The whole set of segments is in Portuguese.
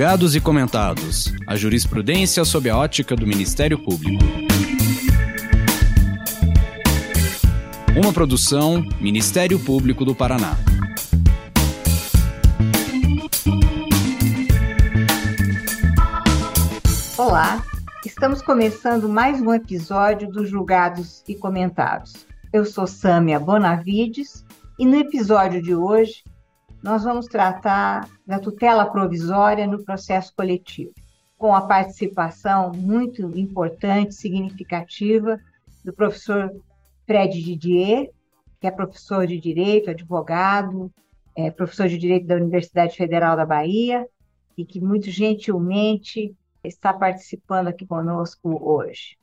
Julgados e comentados. A jurisprudência sob a ótica do Ministério Público. Uma produção Ministério Público do Paraná. Olá, estamos começando mais um episódio dos Julgados e Comentados. Eu sou Sâmia Bonavides e no episódio de hoje nós vamos tratar da tutela provisória no processo coletivo, com a participação muito importante, significativa, do professor Fred Didier, que é professor de Direito, advogado, é professor de Direito da Universidade Federal da Bahia, e que muito gentilmente está participando aqui conosco hoje.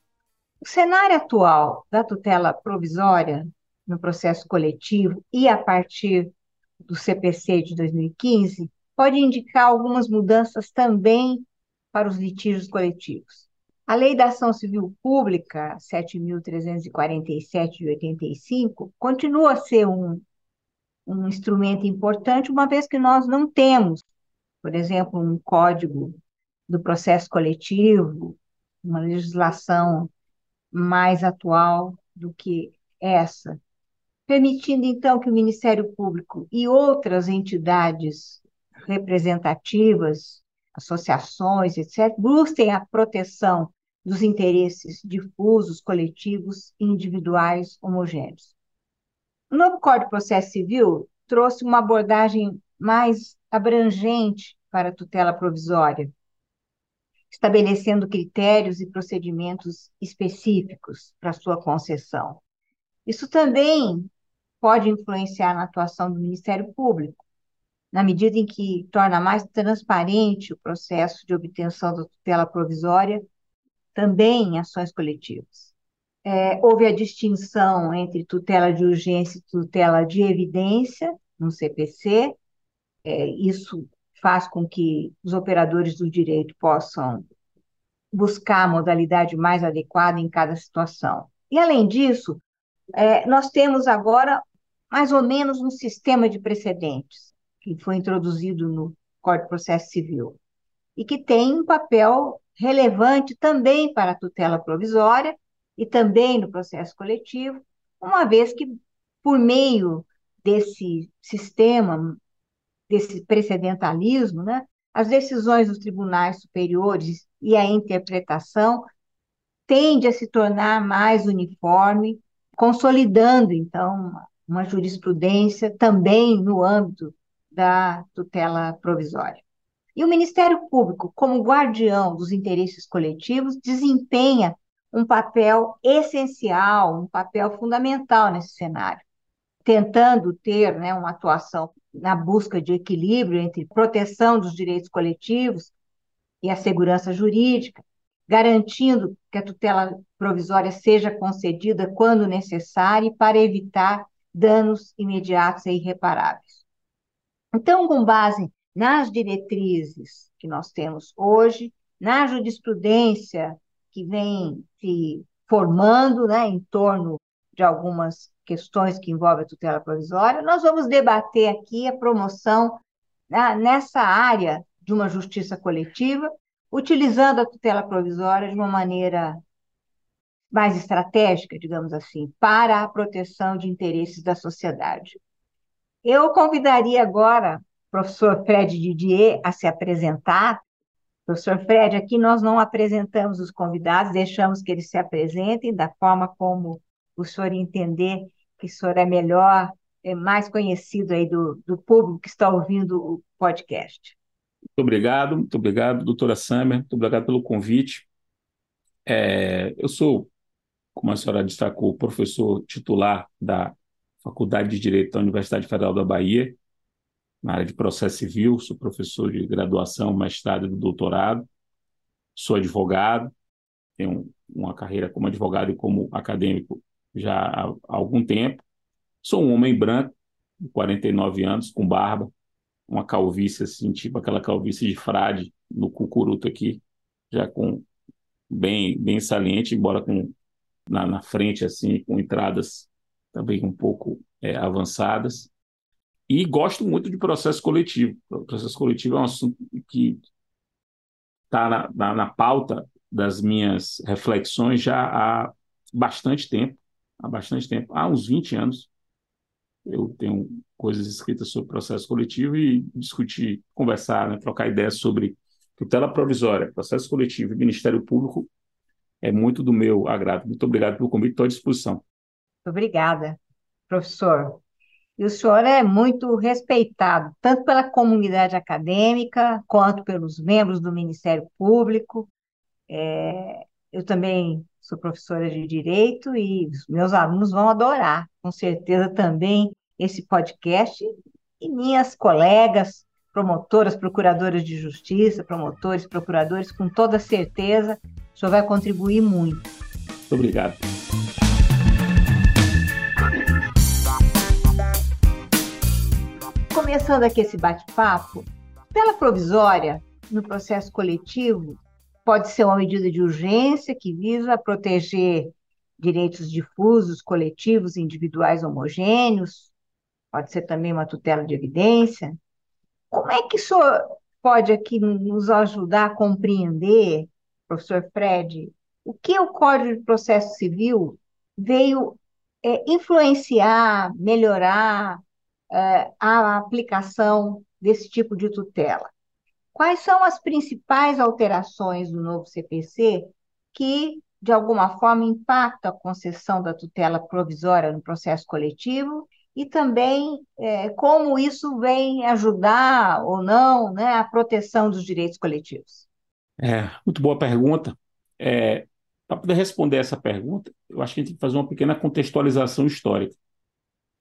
O cenário atual da tutela provisória no processo coletivo e a partir do CPC de 2015 pode indicar algumas mudanças também para os litígios coletivos. A Lei da Ação Civil Pública 7.347 de 85 continua a ser um, um instrumento importante, uma vez que nós não temos, por exemplo, um código do processo coletivo, uma legislação mais atual do que essa permitindo então que o Ministério Público e outras entidades representativas, associações, etc., busquem a proteção dos interesses difusos, coletivos e individuais homogêneos. O novo Código de Processo Civil trouxe uma abordagem mais abrangente para a tutela provisória, estabelecendo critérios e procedimentos específicos para sua concessão. Isso também pode influenciar na atuação do Ministério Público, na medida em que torna mais transparente o processo de obtenção da tutela provisória, também em ações coletivas. É, houve a distinção entre tutela de urgência e tutela de evidência no CPC. É, isso faz com que os operadores do direito possam buscar a modalidade mais adequada em cada situação. E, além disso, é, nós temos agora mais ou menos um sistema de precedentes que foi introduzido no Código de Processo Civil e que tem um papel relevante também para a tutela provisória e também no processo coletivo, uma vez que, por meio desse sistema, desse precedentalismo, né, as decisões dos tribunais superiores e a interpretação tende a se tornar mais uniforme, consolidando, então, uma jurisprudência também no âmbito da tutela provisória. E o Ministério Público, como guardião dos interesses coletivos, desempenha um papel essencial, um papel fundamental nesse cenário, tentando ter né, uma atuação na busca de equilíbrio entre proteção dos direitos coletivos e a segurança jurídica, garantindo que a tutela provisória seja concedida quando necessária para evitar danos imediatos e irreparáveis. Então, com base nas diretrizes que nós temos hoje, na jurisprudência que vem se formando né, em torno de algumas questões que envolvem a tutela provisória, nós vamos debater aqui a promoção né, nessa área de uma justiça coletiva, utilizando a tutela provisória de uma maneira mais estratégica, digamos assim, para a proteção de interesses da sociedade. Eu convidaria agora o professor Fred Didier a se apresentar. Professor Fred, aqui nós não apresentamos os convidados, deixamos que eles se apresentem da forma como o senhor entender que o senhor é melhor, é mais conhecido aí do, do público que está ouvindo o podcast. Muito obrigado, muito obrigado, doutora Samer, muito obrigado pelo convite. É, eu sou como a senhora destacou, professor titular da Faculdade de Direito da Universidade Federal da Bahia, na área de processo civil, sou professor de graduação, mestrado e doutorado, sou advogado, tenho uma carreira como advogado e como acadêmico já há algum tempo. Sou um homem branco, de 49 anos, com barba, uma calvície assim, tipo aquela calvície de frade no cucuruto aqui, já com bem bem saliente, embora com na, na frente, assim, com entradas também um pouco é, avançadas. E gosto muito de processo coletivo. O processo coletivo é um assunto que está na, na, na pauta das minhas reflexões já há bastante tempo, há bastante tempo, há uns 20 anos. Eu tenho coisas escritas sobre processo coletivo e discutir, conversar, né, trocar ideias sobre tutela provisória, processo coletivo e Ministério Público é muito do meu agrado. Muito obrigado pelo convite, estou à disposição. Obrigada, professor. E o senhor é muito respeitado, tanto pela comunidade acadêmica, quanto pelos membros do Ministério Público. É, eu também sou professora de Direito e os meus alunos vão adorar, com certeza, também esse podcast e minhas colegas, promotoras, procuradoras de justiça, promotores, procuradores, com toda certeza, o senhor vai contribuir muito. Muito obrigado. Começando aqui esse bate-papo, tela provisória no processo coletivo pode ser uma medida de urgência que visa proteger direitos difusos, coletivos, individuais homogêneos, pode ser também uma tutela de evidência. Como é que o senhor pode aqui nos ajudar a compreender, professor Fred, o que o Código de Processo Civil veio é, influenciar, melhorar é, a aplicação desse tipo de tutela? Quais são as principais alterações do novo CPC que, de alguma forma, impactam a concessão da tutela provisória no processo coletivo e também é, como isso vem ajudar ou não né, a proteção dos direitos coletivos? É, muito boa pergunta. É, Para poder responder essa pergunta, eu acho que a gente tem que fazer uma pequena contextualização histórica.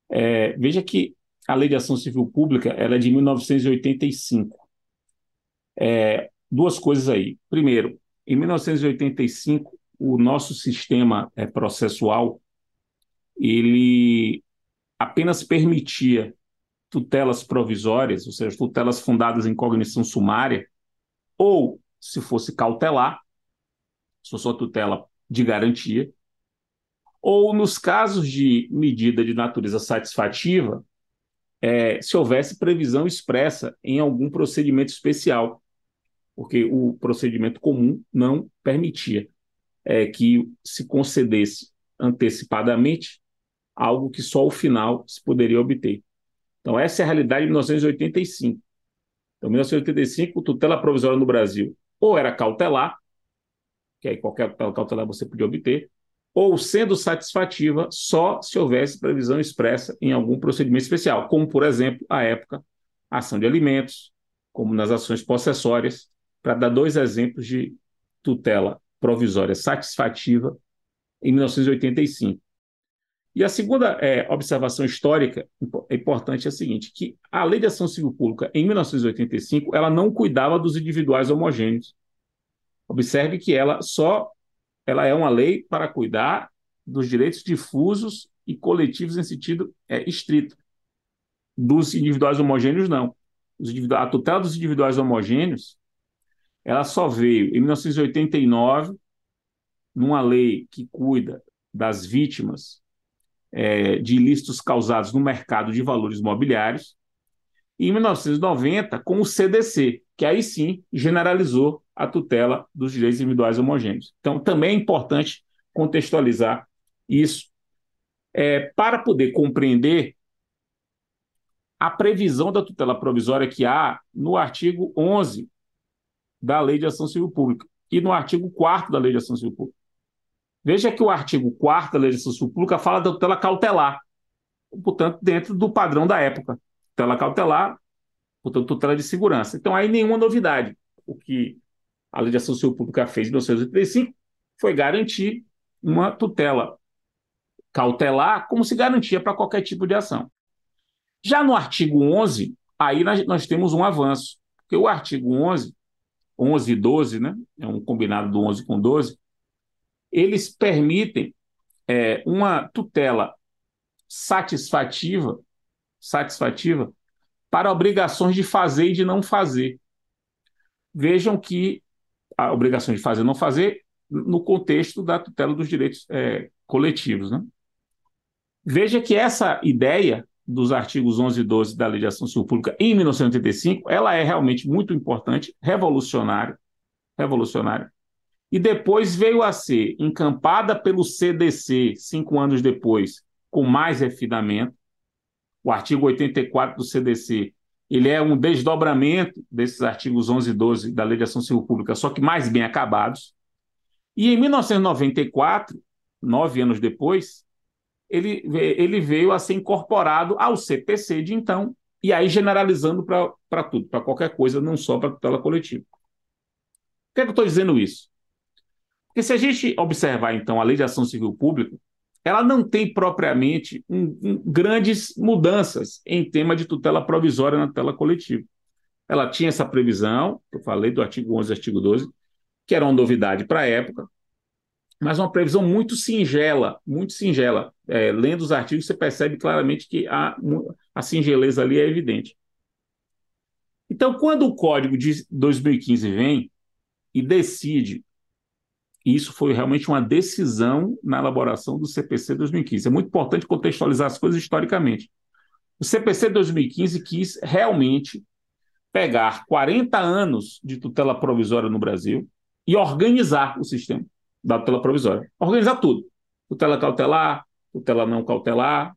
É, veja que a Lei de Ação Civil Pública ela é de 1985. É, duas coisas aí. Primeiro, em 1985, o nosso sistema é, processual ele apenas permitia tutelas provisórias, ou seja, tutelas fundadas em cognição sumária, ou, se fosse cautelar, se fosse tutela de garantia, ou nos casos de medida de natureza satisfativa, é, se houvesse previsão expressa em algum procedimento especial porque o procedimento comum não permitia é, que se concedesse antecipadamente algo que só ao final se poderia obter. Então, essa é a realidade de 1985. Então, 1985, tutela provisória no Brasil ou era cautelar, que aí qualquer tutela cautelar você podia obter, ou sendo satisfativa só se houvesse previsão expressa em algum procedimento especial, como, por exemplo, a época, ação de alimentos, como nas ações possessórias, para dar dois exemplos de tutela provisória satisfativa em 1985. E a segunda é, observação histórica importante é a seguinte, que a Lei de Ação Civil Pública, em 1985, ela não cuidava dos individuais homogêneos. Observe que ela só ela é uma lei para cuidar dos direitos difusos e coletivos em sentido é, estrito. Dos individuais homogêneos, não. a tutela dos individuais homogêneos ela só veio em 1989, numa lei que cuida das vítimas é, de ilícitos causados no mercado de valores mobiliários, e em 1990, com o CDC, que aí sim generalizou a tutela dos direitos individuais homogêneos. Então, também é importante contextualizar isso é, para poder compreender a previsão da tutela provisória que há no artigo 11 da Lei de Ação Civil Pública e no artigo 4 da Lei de Ação Civil Pública. Veja que o artigo 4 da Lei de Ação Civil Pública fala da tutela cautelar, portanto, dentro do padrão da época. Tutela cautelar, portanto, tutela de segurança. Então, aí nenhuma novidade. O que a Lei de Ação Civil Pública fez em 1985 foi garantir uma tutela cautelar como se garantia para qualquer tipo de ação. Já no artigo 11, aí nós, nós temos um avanço, porque o artigo 11 11 e 12, né? é um combinado do 11 com 12, eles permitem é, uma tutela satisfativa, satisfativa para obrigações de fazer e de não fazer. Vejam que a obrigação de fazer e não fazer no contexto da tutela dos direitos é, coletivos. Né? Veja que essa ideia dos artigos 11 e 12 da Lei de Ação Civil Pública em 1985, ela é realmente muito importante, revolucionária, revolucionária. E depois veio a ser encampada pelo CDC, cinco anos depois, com mais refinamento. O artigo 84 do CDC ele é um desdobramento desses artigos 11 e 12 da Lei de Ação Civil Pública, só que mais bem acabados. E em 1994, nove anos depois, ele, ele veio a ser incorporado ao CPC de então, e aí generalizando para tudo, para qualquer coisa, não só para tutela coletiva. Por que, é que eu estou dizendo isso? Porque se a gente observar, então, a lei de ação civil pública, ela não tem propriamente um, um, grandes mudanças em tema de tutela provisória na tutela coletiva. Ela tinha essa previsão, eu falei do artigo 11 e artigo 12, que era uma novidade para a época, mas uma previsão muito singela, muito singela. É, lendo os artigos, você percebe claramente que a, a singeleza ali é evidente. Então, quando o código de 2015 vem e decide, e isso foi realmente uma decisão na elaboração do CPC 2015. É muito importante contextualizar as coisas historicamente. O CPC 2015 quis realmente pegar 40 anos de tutela provisória no Brasil e organizar o sistema da tutela provisória. Organizar tudo. Tutela cautelar, tutela não cautelar,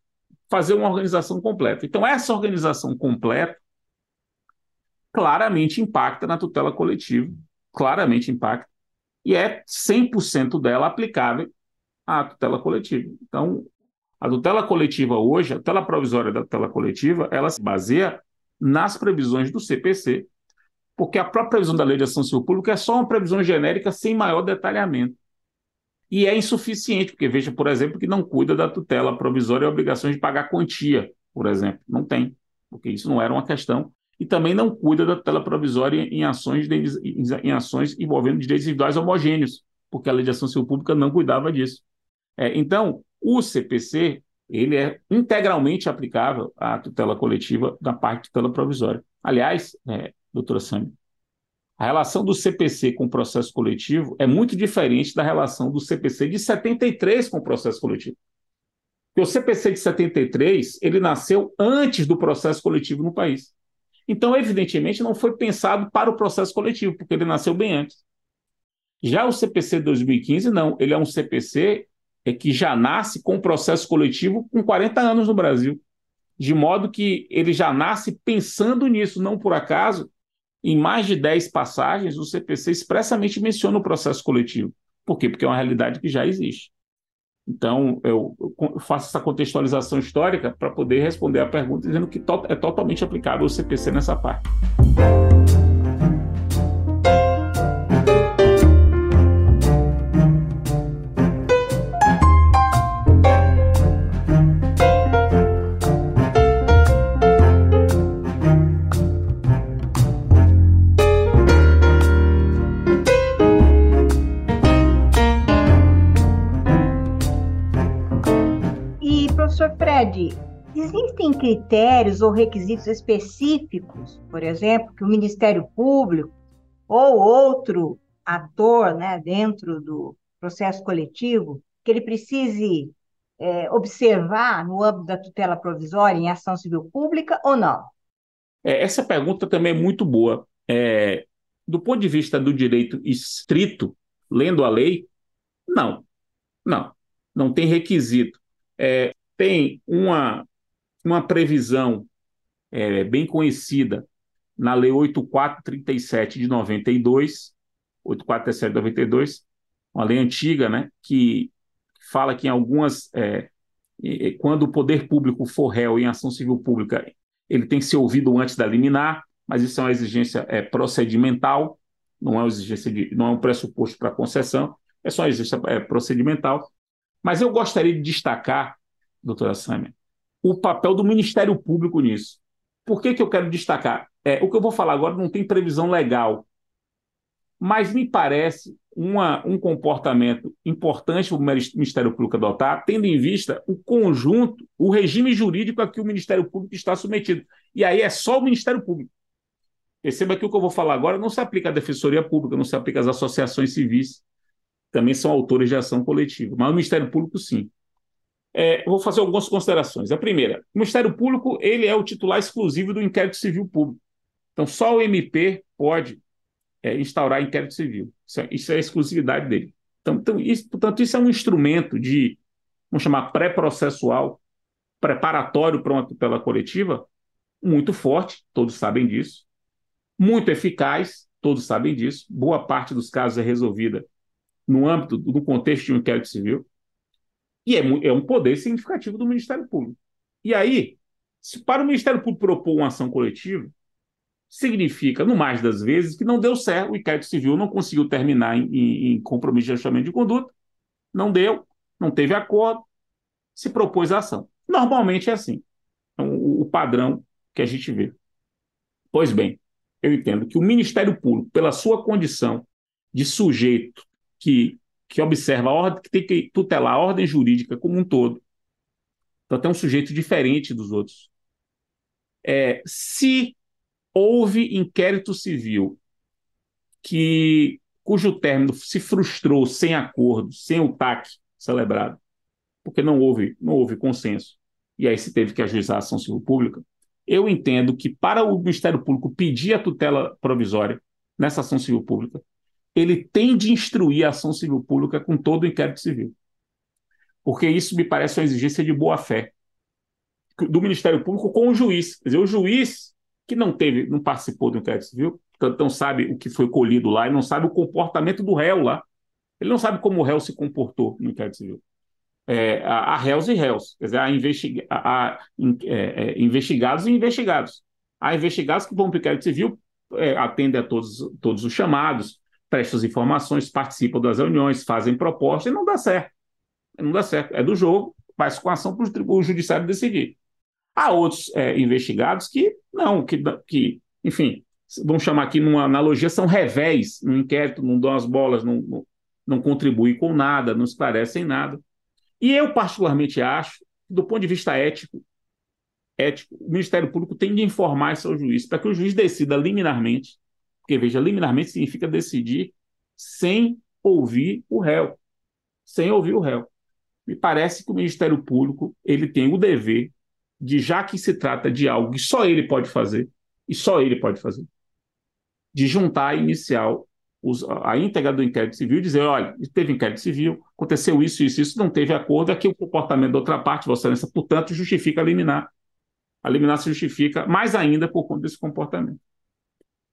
fazer uma organização completa. Então, essa organização completa claramente impacta na tutela coletiva, claramente impacta, e é 100% dela aplicável à tutela coletiva. Então, a tutela coletiva hoje, a tutela provisória da tutela coletiva, ela se baseia nas previsões do CPC, porque a própria previsão da Lei de Ação Civil Pública é só uma previsão genérica sem maior detalhamento e é insuficiente, porque veja, por exemplo, que não cuida da tutela provisória e obrigações de pagar quantia, por exemplo. Não tem, porque isso não era uma questão. E também não cuida da tutela provisória em ações, de, em ações envolvendo direitos individuais homogêneos, porque a legislação civil pública não cuidava disso. É, então, o CPC ele é integralmente aplicável à tutela coletiva da parte de tutela provisória. Aliás, é, doutora Sâmia, a relação do CPC com o processo coletivo é muito diferente da relação do CPC de 73 com o processo coletivo. Porque o CPC de 73, ele nasceu antes do processo coletivo no país. Então, evidentemente, não foi pensado para o processo coletivo, porque ele nasceu bem antes. Já o CPC de 2015, não. Ele é um CPC é que já nasce com o processo coletivo com 40 anos no Brasil. De modo que ele já nasce pensando nisso, não por acaso em mais de 10 passagens, o CPC expressamente menciona o processo coletivo. Por quê? Porque é uma realidade que já existe. Então, eu faço essa contextualização histórica para poder responder a pergunta dizendo que é totalmente aplicável o CPC nessa parte. Existem critérios ou requisitos específicos, por exemplo, que o Ministério Público ou outro ator né, dentro do processo coletivo, que ele precise é, observar no âmbito da tutela provisória em ação civil pública ou não? É, essa pergunta também é muito boa. É, do ponto de vista do direito estrito, lendo a lei, não. Não. Não tem requisito. É, tem uma, uma previsão é, bem conhecida na Lei 8437 de 92, 8437 de 92, uma lei antiga, né, que fala que em algumas, é, quando o poder público for réu em ação civil pública, ele tem que ser ouvido antes da liminar, mas isso é uma exigência é, procedimental, não é uma exigência de, não é um pressuposto para concessão, é só uma exigência é, procedimental. Mas eu gostaria de destacar doutora Sâmia, o papel do Ministério Público nisso. Por que, que eu quero destacar? É, o que eu vou falar agora não tem previsão legal, mas me parece uma, um comportamento importante o Ministério Público adotar, tendo em vista o conjunto, o regime jurídico a que o Ministério Público está submetido. E aí é só o Ministério Público. Perceba que o que eu vou falar agora não se aplica à Defensoria Pública, não se aplica às associações civis, também são autores de ação coletiva, mas o Ministério Público sim. É, vou fazer algumas considerações. A primeira, o Ministério Público ele é o titular exclusivo do inquérito civil público. Então, só o MP pode é, instaurar inquérito civil. Isso é, isso é a exclusividade dele. Então, então isso, portanto, isso é um instrumento de, vamos chamar, pré-processual, preparatório para uma tutela coletiva, muito forte, todos sabem disso, muito eficaz, todos sabem disso. Boa parte dos casos é resolvida no âmbito, no contexto de um inquérito civil. E é, é um poder significativo do Ministério Público. E aí, se para o Ministério Público propor uma ação coletiva, significa, no mais das vezes, que não deu certo, o inquérito civil não conseguiu terminar em, em, em compromisso de ajustamento de conduta, não deu, não teve acordo, se propôs a ação. Normalmente é assim, o, o padrão que a gente vê. Pois bem, eu entendo que o Ministério Público, pela sua condição de sujeito que, que observa a ordem, que tem que tutelar a ordem jurídica como um todo, então tem um sujeito diferente dos outros. É, se houve inquérito civil que cujo término se frustrou sem acordo, sem o TAC celebrado, porque não houve, não houve consenso, e aí se teve que ajuizar a ação civil pública, eu entendo que para o Ministério Público pedir a tutela provisória nessa ação civil pública, ele tem de instruir a ação civil pública com todo o inquérito civil. Porque isso me parece uma exigência de boa-fé do Ministério Público com o juiz. Quer dizer, o juiz que não teve, não participou do inquérito civil, portanto não sabe o que foi colhido lá e não sabe o comportamento do réu lá. Ele não sabe como o réu se comportou no inquérito civil. É, há réus e réus, quer dizer, há, investiga há é, é, investigados e investigados. Há investigados que vão para o inquérito civil, é, atendem a todos, todos os chamados, prestam as informações, participam das reuniões, fazem propostas e não dá certo. Não dá certo. É do jogo, faz com ação para o judiciário decidir. Há outros é, investigados que não, que, que, enfim, vamos chamar aqui numa analogia, são revés no inquérito, não dão as bolas, não, não, não contribuem com nada, não esclarecem nada. E eu, particularmente, acho, do ponto de vista ético, ético, o Ministério Público tem de informar ao juiz, para que o juiz decida liminarmente, porque, veja, liminarmente significa decidir sem ouvir o réu. Sem ouvir o réu. Me parece que o Ministério Público ele tem o dever de já que se trata de algo que só ele pode fazer, e só ele pode fazer, de juntar a inicial, a íntegra do inquérito civil e dizer, olha, teve inquérito civil, aconteceu isso, isso, isso, não teve acordo, aqui o comportamento da outra parte, Vossa Excelência, portanto, justifica eliminar. A liminar se justifica mais ainda por conta desse comportamento.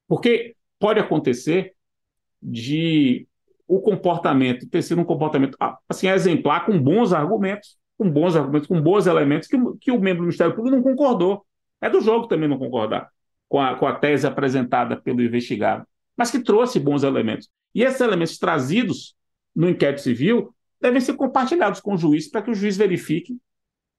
Porque pode acontecer de o comportamento ter sido um comportamento assim exemplar com bons argumentos, com bons argumentos, com bons elementos, que, que o membro do Ministério Público não concordou. É do jogo também não concordar com a, com a tese apresentada pelo investigado, mas que trouxe bons elementos. E esses elementos trazidos no inquérito civil devem ser compartilhados com o juiz para que o juiz verifique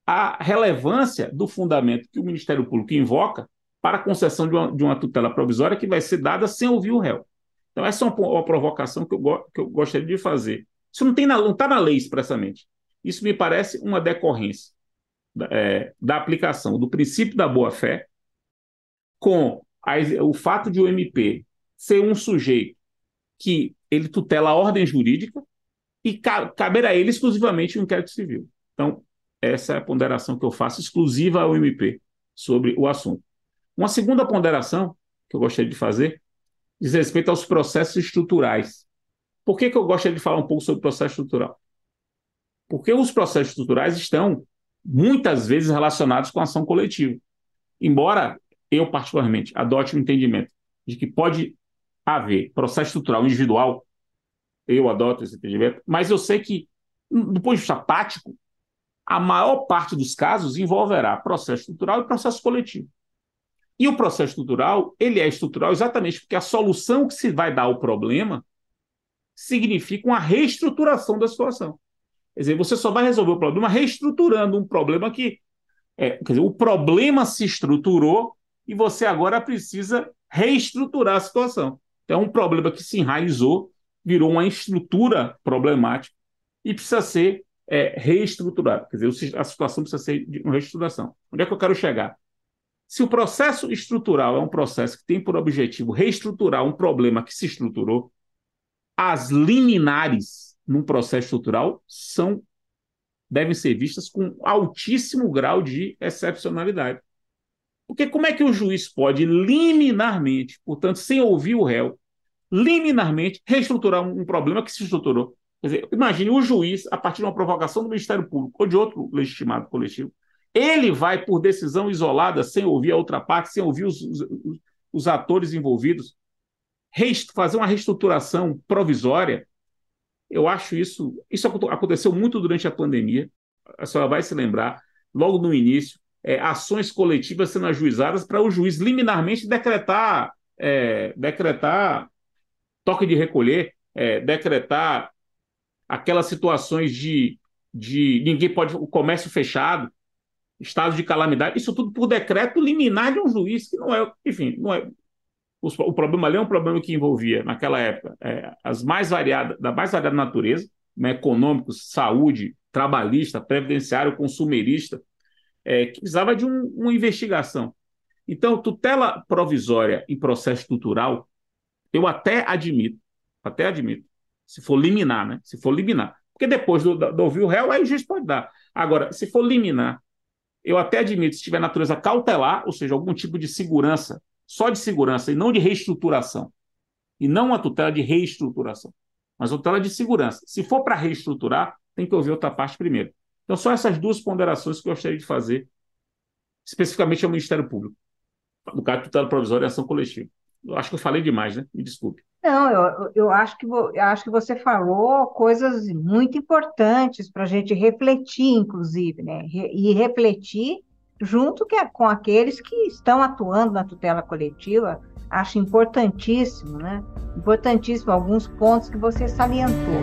a relevância do fundamento que o Ministério Público invoca para a concessão de uma, de uma tutela provisória que vai ser dada sem ouvir o réu. Então, essa é uma, uma provocação que eu, que eu gostaria de fazer. Isso não está na, lei expressamente. Isso me parece uma decorrência é, da aplicação do princípio da boa-fé com a, o fato de o MP ser um sujeito que ele tutela a ordem jurídica e ca, caber a ele exclusivamente o um inquérito civil. Então, essa é a ponderação que eu faço exclusiva ao MP sobre o assunto. Uma segunda ponderação que eu gostaria de fazer diz respeito aos processos estruturais. Por que, que eu gostaria de falar um pouco sobre processo estrutural? Porque os processos estruturais estão muitas vezes relacionados com a ação coletiva. Embora eu, particularmente, adote o entendimento de que pode haver processo estrutural individual, eu adoto esse entendimento, mas eu sei que, do ponto de vista tático, a maior parte dos casos envolverá processo estrutural e processo coletivo. E o processo estrutural, ele é estrutural exatamente porque a solução que se vai dar ao problema significa uma reestruturação da situação. Quer dizer, você só vai resolver o problema reestruturando um problema que. É, quer dizer, o problema se estruturou e você agora precisa reestruturar a situação. Então, é um problema que se enraizou, virou uma estrutura problemática e precisa ser é, reestruturado. Quer dizer, a situação precisa ser de uma reestruturação. Onde é que eu quero chegar? Se o processo estrutural é um processo que tem por objetivo reestruturar um problema que se estruturou, as liminares num processo estrutural são devem ser vistas com altíssimo grau de excepcionalidade. Porque como é que o juiz pode liminarmente, portanto, sem ouvir o réu, liminarmente, reestruturar um, problema que se estruturou. Quer dizer, imagine o juiz, a partir de uma provocação do Ministério Público ou de outro legitimado coletivo, ele vai, por decisão isolada, sem ouvir a outra parte, sem ouvir os, os, os atores envolvidos, fazer uma reestruturação provisória. Eu acho isso. Isso aconteceu muito durante a pandemia. A senhora vai se lembrar, logo no início, é, ações coletivas sendo ajuizadas para o juiz liminarmente decretar, é, decretar toque de recolher, é, decretar aquelas situações de, de ninguém pode, o comércio fechado, estado de calamidade, isso tudo por decreto liminar de um juiz, que não é, enfim, não é. O, o problema ali é um problema que envolvia, naquela época, é, as mais variadas, da mais variada natureza, né, econômicos, saúde, trabalhista, previdenciário, consumerista, é, que precisava de um, uma investigação. Então, tutela provisória em processo estrutural, eu até admito, até admito, se for liminar, né? Se for liminar. Porque depois do, do ouvir o réu, aí o juiz pode dar. Agora, se for liminar, eu até admito, se tiver natureza cautelar, ou seja, algum tipo de segurança, só de segurança e não de reestruturação. E não uma tutela de reestruturação, mas uma tutela de segurança. Se for para reestruturar, tem que ouvir outra parte primeiro. Então, só essas duas ponderações que eu gostaria de fazer, especificamente ao Ministério Público. No caso de tutela provisória e ação coletiva. Eu acho que eu falei demais, né? Me desculpe. Não, eu, eu, acho que, eu acho que você falou coisas muito importantes para a gente refletir, inclusive, né? E refletir junto que, com aqueles que estão atuando na tutela coletiva. Acho importantíssimo, né? Importantíssimo alguns pontos que você salientou.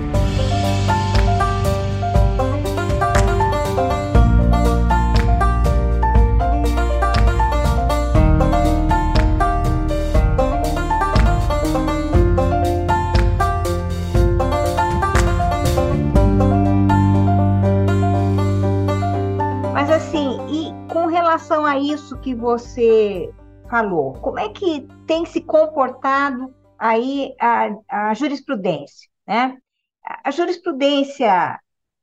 A isso que você falou, como é que tem se comportado aí a, a jurisprudência, né? A jurisprudência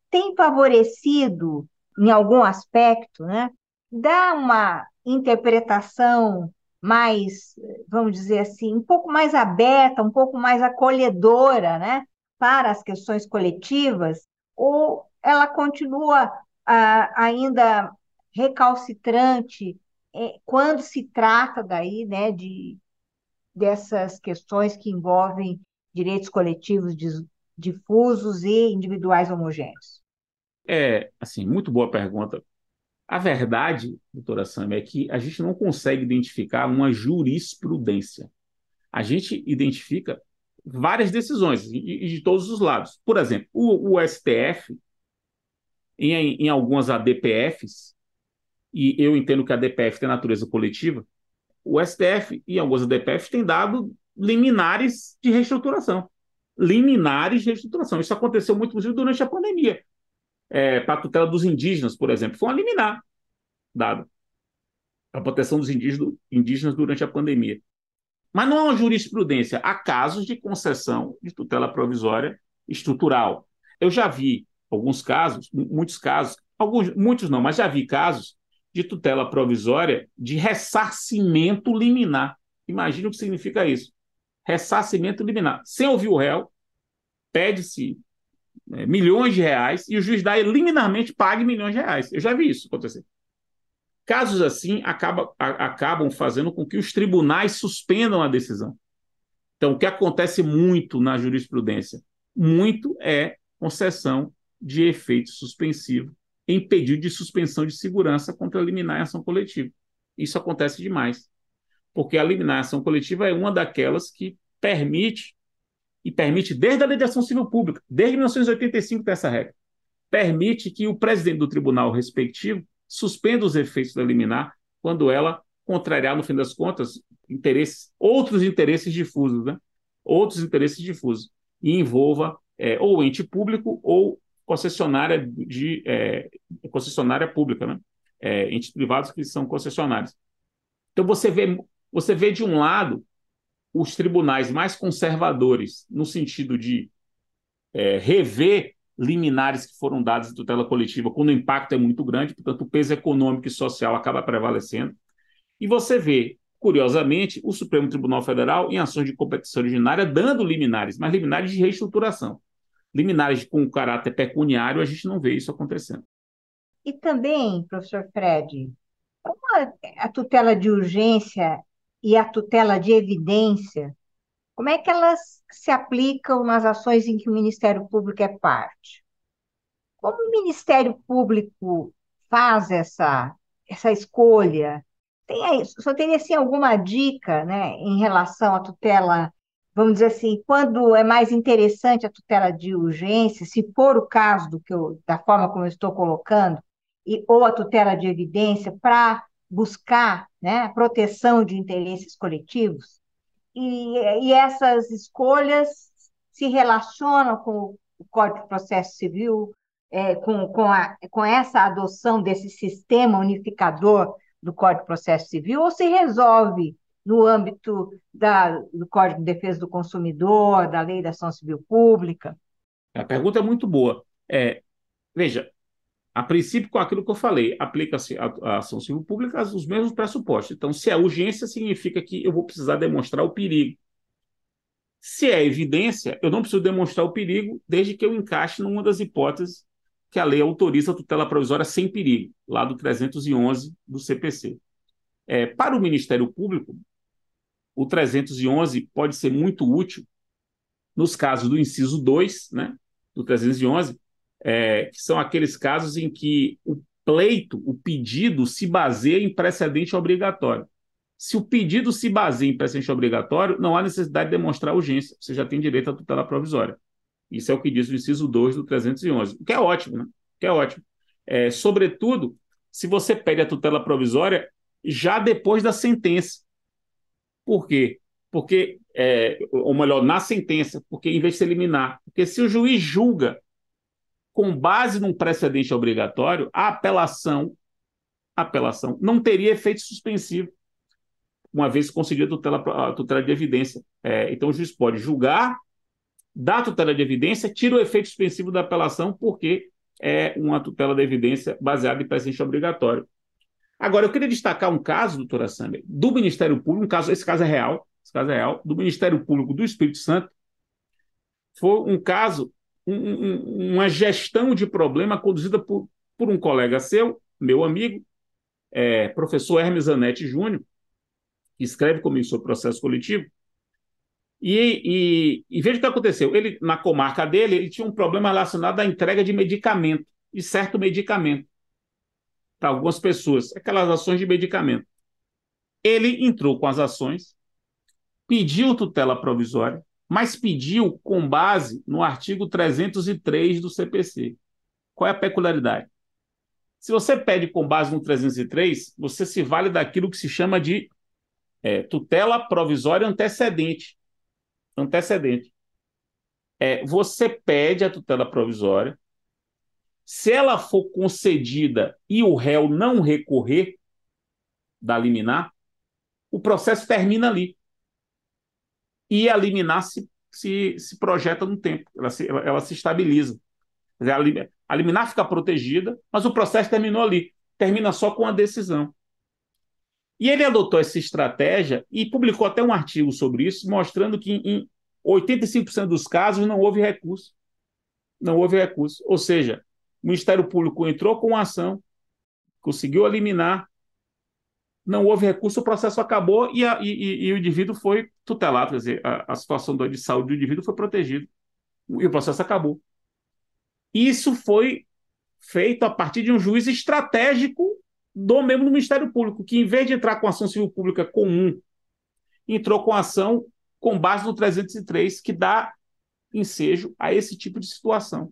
tem favorecido em algum aspecto, né? Dá uma interpretação mais, vamos dizer assim, um pouco mais aberta, um pouco mais acolhedora, né? Para as questões coletivas, ou ela continua ah, ainda recalcitrante é, quando se trata daí, né, de dessas questões que envolvem direitos coletivos difusos e individuais homogêneos? É, assim, muito boa pergunta. A verdade, doutora Sam, é que a gente não consegue identificar uma jurisprudência. A gente identifica várias decisões, e de todos os lados. Por exemplo, o, o STF, em, em algumas ADPFs, e eu entendo que a DPF tem natureza coletiva, o STF e algumas DPF têm dado liminares de reestruturação. Liminares de reestruturação. Isso aconteceu muito, inclusive, durante a pandemia. É, para a tutela dos indígenas, por exemplo, foi uma liminar dada a proteção dos indígenas durante a pandemia. Mas não é uma jurisprudência. Há casos de concessão de tutela provisória estrutural. Eu já vi alguns casos, muitos casos, alguns, muitos não, mas já vi casos de tutela provisória de ressarcimento liminar. Imagina o que significa isso. Ressarcimento liminar. Sem ouvir o réu, pede-se é, milhões de reais e o juiz dá liminarmente pague milhões de reais. Eu já vi isso acontecer. Casos assim acaba, a, acabam fazendo com que os tribunais suspendam a decisão. Então, o que acontece muito na jurisprudência? Muito é concessão de efeito suspensivo em pedido de suspensão de segurança contra a liminar em ação coletiva. Isso acontece demais, porque a liminar em ação coletiva é uma daquelas que permite, e permite desde a lei de ação civil pública, desde 1985 tem essa regra, permite que o presidente do tribunal respectivo suspenda os efeitos da liminar quando ela contrariar, no fim das contas, interesses, outros interesses difusos, né? outros interesses difusos, e envolva é, ou ente público ou concessionária de é, concessionária pública, né? É, entes privados que são concessionários. Então você vê, você vê de um lado os tribunais mais conservadores no sentido de é, rever liminares que foram dados em tutela coletiva quando o impacto é muito grande, portanto o peso econômico e social acaba prevalecendo. E você vê curiosamente, o Supremo Tribunal Federal em ações de competição originária dando liminares, mas liminares de reestruturação. Liminares com caráter pecuniário, a gente não vê isso acontecendo. E também, professor Fred, como a, tutela de urgência e a tutela de evidência, como é que elas se aplicam nas ações em que o Ministério Público é parte? Como o Ministério Público faz essa, essa escolha? Tem aí, só teria assim, alguma dica né, em relação à tutela, vamos dizer assim, quando é mais interessante a tutela de urgência, se for o caso do que eu, da forma como eu estou colocando, e, ou a tutela de evidência para buscar né, proteção de interesses coletivos? E, e essas escolhas se relacionam com o Código de Processo Civil, é, com, com, a, com essa adoção desse sistema unificador do Código de Processo Civil, ou se resolve no âmbito da, do Código de Defesa do Consumidor, da Lei da Ação Civil Pública? A pergunta é muito boa. É, veja, a princípio, com aquilo que eu falei, aplica-se a, ação civil pública os mesmos pressupostos. Então, se é urgência, significa que eu vou precisar demonstrar o perigo. Se é evidência, eu não preciso demonstrar o perigo desde que eu encaixe numa das hipóteses que a lei autoriza a tutela provisória sem perigo, lá do 311 do CPC. É, para o Ministério Público, o 311 pode ser muito útil nos casos do inciso 2, né, do 311, é, que são aqueles casos em que o pleito, o pedido, se baseia em precedente obrigatório. Se o pedido se baseia em precedente obrigatório, não há necessidade de demonstrar urgência, você já tem direito à tutela provisória. Isso é o que diz o inciso 2 do 311, o que é ótimo, né? O que é ótimo. É, sobretudo, se você pede a tutela provisória já depois da sentença. Por quê? Porque, é, ou melhor, na sentença, porque em vez de se eliminar. Porque se o juiz julga com base num precedente obrigatório, a apelação, a apelação não teria efeito suspensivo, uma vez conseguida a tutela, a tutela de evidência. É, então, o juiz pode julgar, dar tutela de evidência, tira o efeito suspensivo da apelação, porque é uma tutela de evidência baseada em precedente obrigatório. Agora, eu queria destacar um caso, doutora Sander, do Ministério Público, um caso, esse caso é real, esse caso é real, do Ministério Público do Espírito Santo, foi um caso um, uma gestão de problema conduzida por, por um colega seu, meu amigo, é, professor Hermes Zanetti Júnior, que escreve comigo sobre processo coletivo. E, e, e veja o que aconteceu. Ele, na comarca dele, ele tinha um problema relacionado à entrega de medicamento, de certo medicamento, para algumas pessoas, aquelas ações de medicamento. Ele entrou com as ações, pediu tutela provisória, mas pediu com base no artigo 303 do CPC. Qual é a peculiaridade? Se você pede com base no 303, você se vale daquilo que se chama de é, tutela provisória antecedente. Antecedente. É, você pede a tutela provisória, se ela for concedida e o réu não recorrer da liminar, o processo termina ali e a liminar se, se, se projeta no tempo, ela se, ela, ela se estabiliza. A liminar fica protegida, mas o processo terminou ali, termina só com a decisão. E ele adotou essa estratégia e publicou até um artigo sobre isso, mostrando que em 85% dos casos não houve recurso. Não houve recurso. Ou seja, o Ministério Público entrou com a ação, conseguiu eliminar, não houve recurso, o processo acabou e, a, e, e o indivíduo foi tutelado, quer dizer, a, a situação de saúde do indivíduo foi protegida e o processo acabou. Isso foi feito a partir de um juiz estratégico do membro do Ministério Público, que em vez de entrar com ação civil pública comum, entrou com ação com base no 303, que dá ensejo a esse tipo de situação.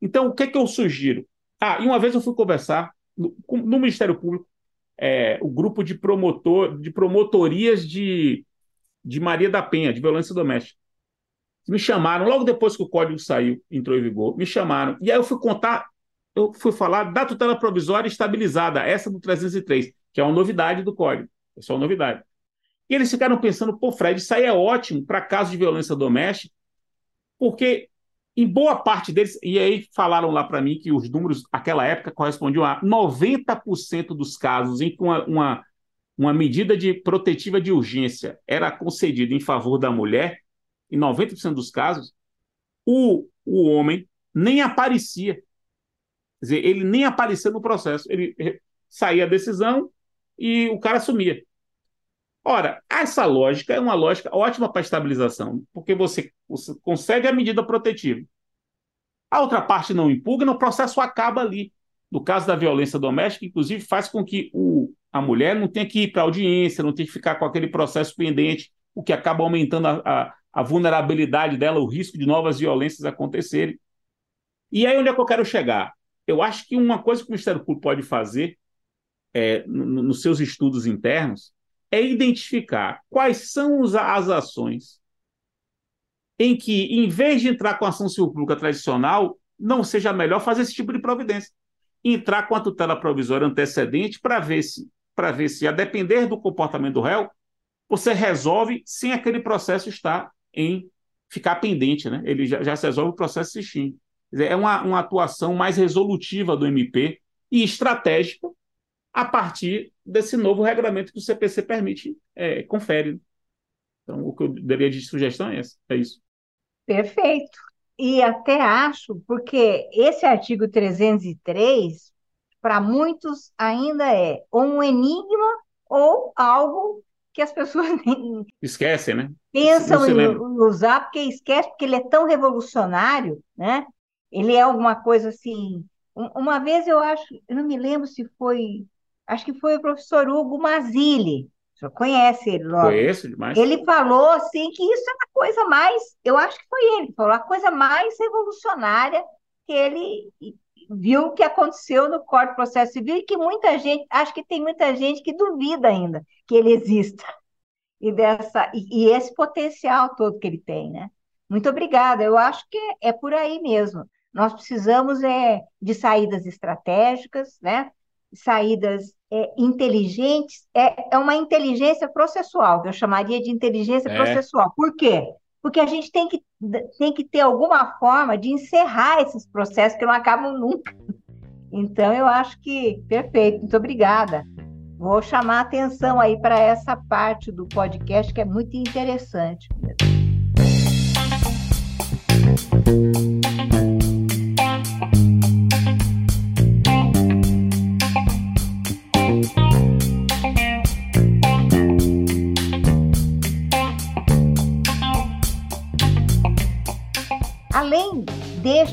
Então, o que é que eu sugiro? Ah, e uma vez eu fui conversar no, no Ministério Público é, o grupo de promotor, de promotorias de, de Maria da Penha, de violência doméstica. Me chamaram, logo depois que o código saiu, entrou em vigor, me chamaram. E aí eu fui contar, eu fui falar da tutela provisória estabilizada, essa do 303, que é uma novidade do código. É só uma novidade. E eles ficaram pensando, pô, Fred, isso aí é ótimo para casos de violência doméstica, porque em boa parte deles, e aí falaram lá para mim que os números, naquela época, correspondiam a 90% dos casos em que uma, uma, uma medida de protetiva de urgência era concedida em favor da mulher, em 90% dos casos, o, o homem nem aparecia. Quer dizer, ele nem aparecia no processo. Ele saía a decisão e o cara sumia. Ora, essa lógica é uma lógica ótima para estabilização, porque você, consegue a medida protetiva. A outra parte não impugna, o processo acaba ali. No caso da violência doméstica, inclusive, faz com que o, a mulher não tenha que ir para audiência, não tenha que ficar com aquele processo pendente, o que acaba aumentando a, a, a vulnerabilidade dela, o risco de novas violências acontecerem. E aí onde é que eu quero chegar? Eu acho que uma coisa que o Ministério Público pode fazer é, no, nos seus estudos internos é identificar quais são as ações em que, em vez de entrar com a ação civil pública tradicional, não seja melhor fazer esse tipo de providência. Entrar com a tutela provisória antecedente para ver se, para ver se, a depender do comportamento do réu, você resolve sem aquele processo estar em ficar pendente, né? Ele já, já se resolve o processo se. É uma, uma atuação mais resolutiva do MP e estratégica a partir desse novo regulamento que o CPC permite, é, confere. Então, o que eu daria de sugestão é, essa, é isso. Perfeito. E até acho, porque esse artigo 303, para muitos, ainda é ou um enigma ou algo que as pessoas esquecem, né? Pensam em usar porque esquece, porque ele é tão revolucionário, né? Ele é alguma coisa assim. Uma vez eu acho, eu não me lembro se foi acho que foi o professor Hugo. O senhor conhece ele logo. Conheço demais. Ele falou assim que isso é a coisa mais, eu acho que foi ele que falou, a coisa mais revolucionária que ele viu que aconteceu no Código de Processo Civil e que muita gente, acho que tem muita gente que duvida ainda que ele exista. E, dessa, e, e esse potencial todo que ele tem, né? Muito obrigada. Eu acho que é, é por aí mesmo. Nós precisamos é, de saídas estratégicas, né? Saídas é, inteligentes, é, é uma inteligência processual, que eu chamaria de inteligência é. processual. Por quê? Porque a gente tem que, tem que ter alguma forma de encerrar esses processos que não acabam nunca. Então, eu acho que perfeito, muito obrigada. Vou chamar a atenção aí para essa parte do podcast que é muito interessante. Além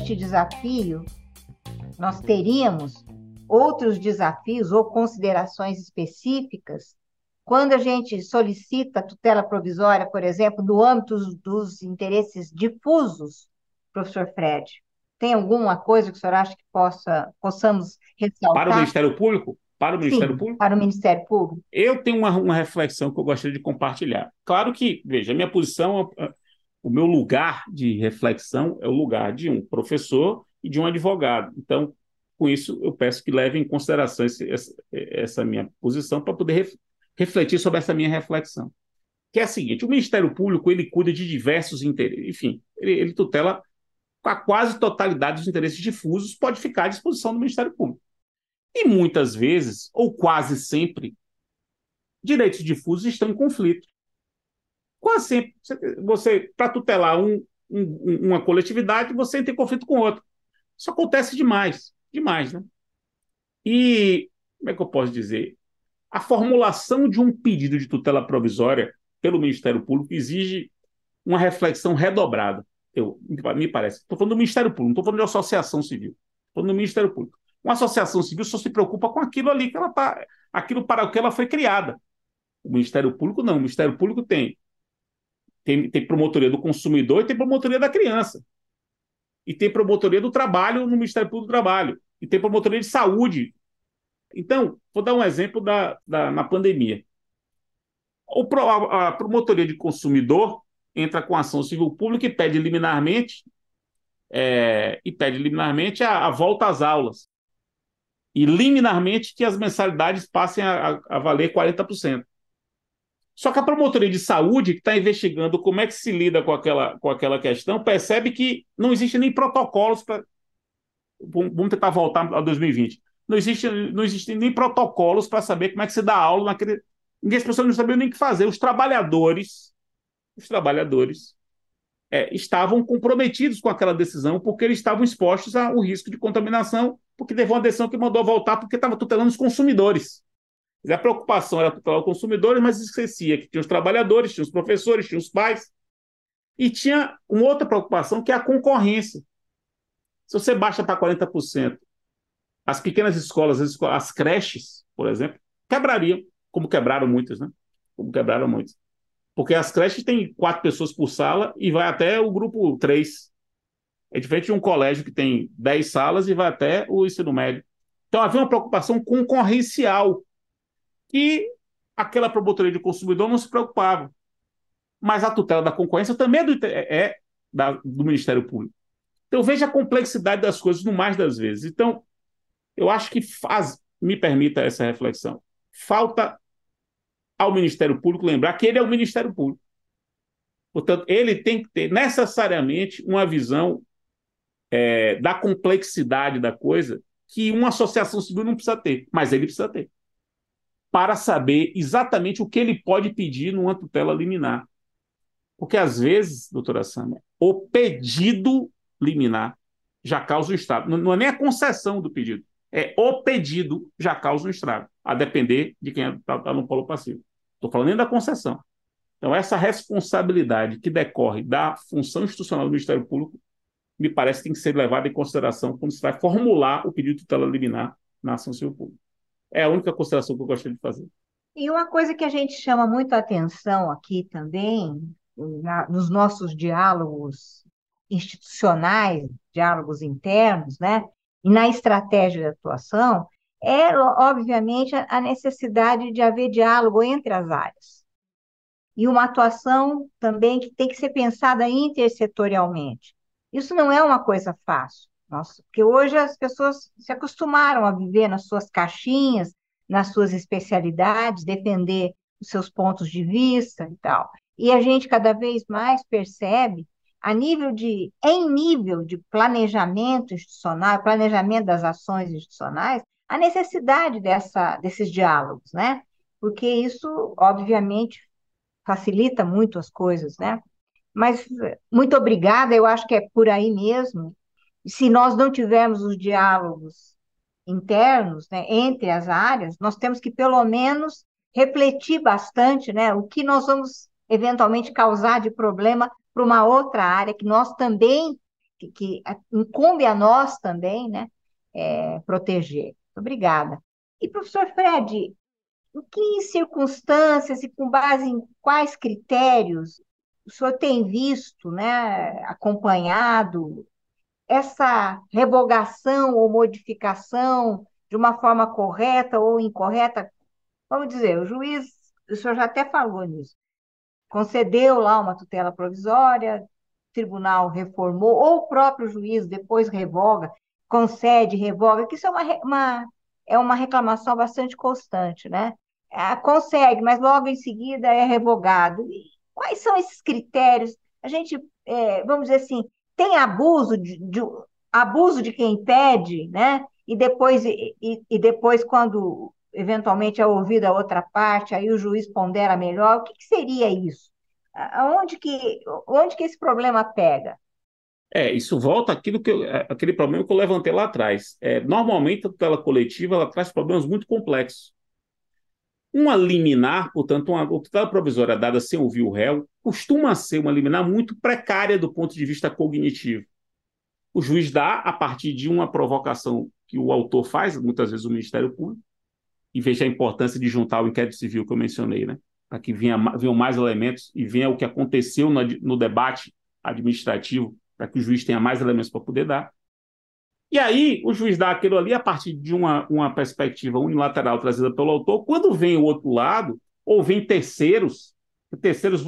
deste desafio, nós teríamos outros desafios ou considerações específicas quando a gente solicita tutela provisória, por exemplo, no âmbito dos interesses difusos, professor Fred. Tem alguma coisa que o senhor acha que possa, possamos ressaltar? Para o Ministério Público? Para o Ministério Sim, Público? Para o Ministério Público. Eu tenho uma, uma reflexão que eu gostaria de compartilhar. Claro que, veja, a minha posição o meu lugar de reflexão é o lugar de um professor e de um advogado. Então, com isso, eu peço que levem em consideração esse, essa, minha posição para poder ref, refletir sobre essa minha reflexão. Que é a seguinte: o Ministério Público ele cuida de diversos interesses, enfim, ele, ele tutela a quase totalidade dos interesses difusos, pode ficar à disposição do Ministério Público. E muitas vezes, ou quase sempre, direitos difusos estão em conflito. Quase sempre, você, para tutelar um, um, uma coletividade, você tem conflito com outro. Isso acontece demais, demais, né? E, como é que eu posso dizer? A formulação de um pedido de tutela provisória pelo Ministério Público exige uma reflexão redobrada, eu, me parece. Estou falando do Ministério Público, não estou falando de associação civil. Estou falando do Ministério Público. Uma associação civil só se preocupa com aquilo ali que ela está, aquilo para o que ela foi criada. O Ministério Público não. O Ministério Público tem tem, tem promotoria do consumidor e tem promotoria da criança. E tem promotoria do trabalho no Ministério Público do Trabalho. E tem promotoria de saúde. Então, vou dar um exemplo da, da, na pandemia. O, a, promotoria de consumidor entra com ação civil pública e pede liminarmente é, e pede liminarmente a, a, volta às aulas. E liminarmente que as mensalidades passem a, a, a valer 40%. Só que a promotoria de saúde, que está investigando como é que se lida com aquela, com aquela questão, percebe que não existe nem protocolos para. Vamos tentar voltar a 2020. Não existe, não existe nem protocolos para saber como é que se dá aula naquele, E as pessoas não sabiam nem o que fazer. Os trabalhadores, os trabalhadores é, estavam comprometidos com aquela decisão porque eles estavam expostos ao risco de contaminação, porque teve uma decisão que mandou voltar porque estava tutelando os consumidores. A preocupação era tutelar os consumidores, mas esquecia que tinha os trabalhadores, tinha os professores, tinha os pais. E tinha uma outra preocupação, que é a concorrência. Se você baixa para 40%, as pequenas escolas, as, escolas, as creches, por exemplo, quebrariam, como quebraram muitas, né? Como quebraram muitas. Porque as creches têm quatro pessoas por sala e vai até o grupo três. É diferente de um colégio que tem dez salas e vai até o ensino médio. Então havia uma preocupação concorrencial e aquela promotoria de consumidor não se preocupava. Mas a tutela da concorrência também é do, é, é da, do Ministério Público. Então veja a complexidade das coisas no mais das vezes. Então, eu acho que faz, me permita essa reflexão. Falta ao Ministério Público lembrar que ele é o Ministério Público. Portanto, ele tem que ter necessariamente uma visão é, da complexidade da coisa que uma associação civil não precisa ter, mas ele precisa ter, para saber exatamente o que ele pode pedir numa tutela liminar. Porque, às vezes, doutora Sâmia, o pedido liminar já causa o Estado. Não, é nem a concessão do pedido, é o pedido já causa um estrago, a depender de quem está tá no polo passivo. Estou falando nem da concessão. Então, essa responsabilidade que decorre da função institucional do Ministério Público, me parece que tem que ser levada em consideração quando se vai formular o pedido de tutela liminar na ação civil pública. É a única consideração que eu gostaria de fazer. E uma coisa que a gente chama muito a atenção aqui também, na, nos nossos diálogos institucionais, diálogos internos, né? E na estratégia de atuação, é, obviamente, a necessidade de haver diálogo entre as áreas. E uma atuação também que tem que ser pensada intersetorialmente. Isso não é uma coisa fácil, nossa, porque hoje as pessoas se acostumaram a viver nas suas caixinhas, nas suas especialidades, defender os seus pontos de vista e tal. E a gente cada vez mais percebe a nível de, em nível de planejamento institucional, planejamento das ações institucionais, a necessidade dessa, desses diálogos, né? Porque isso, obviamente, facilita muito as coisas, né? Mas muito obrigada, eu acho que é por aí mesmo. Se nós não tivermos os diálogos internos, né, entre as áreas, nós temos que pelo menos refletir bastante, né, o que nós vamos eventualmente causar de problema para uma outra área que nós também, que, que incumbe a nós também, né, é, proteger. Obrigada. E, professor Fred, em que circunstâncias e com base em quais critérios o senhor tem visto, né, acompanhado essa revogação ou modificação de uma forma correta ou incorreta? Vamos dizer, o juiz, o senhor já até falou nisso, concedeu lá uma tutela provisória, o tribunal reformou, ou o próprio juiz depois revoga, concede, revoga, que isso é uma, uma, é uma reclamação bastante constante, né? É, consegue, mas logo em seguida é revogado. E quais são esses critérios? A gente, é, vamos dizer assim, tem abuso de, de, abuso de quem pede, né? E depois, e, e depois, quando eventualmente é ouvida a outra parte, aí o juiz pondera melhor. O que, que seria isso? Aonde que, onde que esse problema pega? É, isso volta àquilo que eu, aquele problema que eu levantei lá atrás. É, normalmente, a tutela coletiva ela traz problemas muito complexos. Uma liminar, portanto, uma tutela provisória dada sem ouvir o réu, costuma ser uma liminar muito precária do ponto de vista cognitivo. O juiz dá a partir de uma provocação que o autor faz, muitas vezes o Ministério Público, e veja a importância de juntar o inquérito civil que eu mencionei, né? para que venha, venham mais elementos e venha o que aconteceu no, no debate administrativo para que o juiz tenha mais elementos para poder dar. E aí, o juiz dá aquilo ali a partir de uma, uma perspectiva unilateral trazida pelo autor. Quando vem o outro lado, ou vem terceiros, terceiros,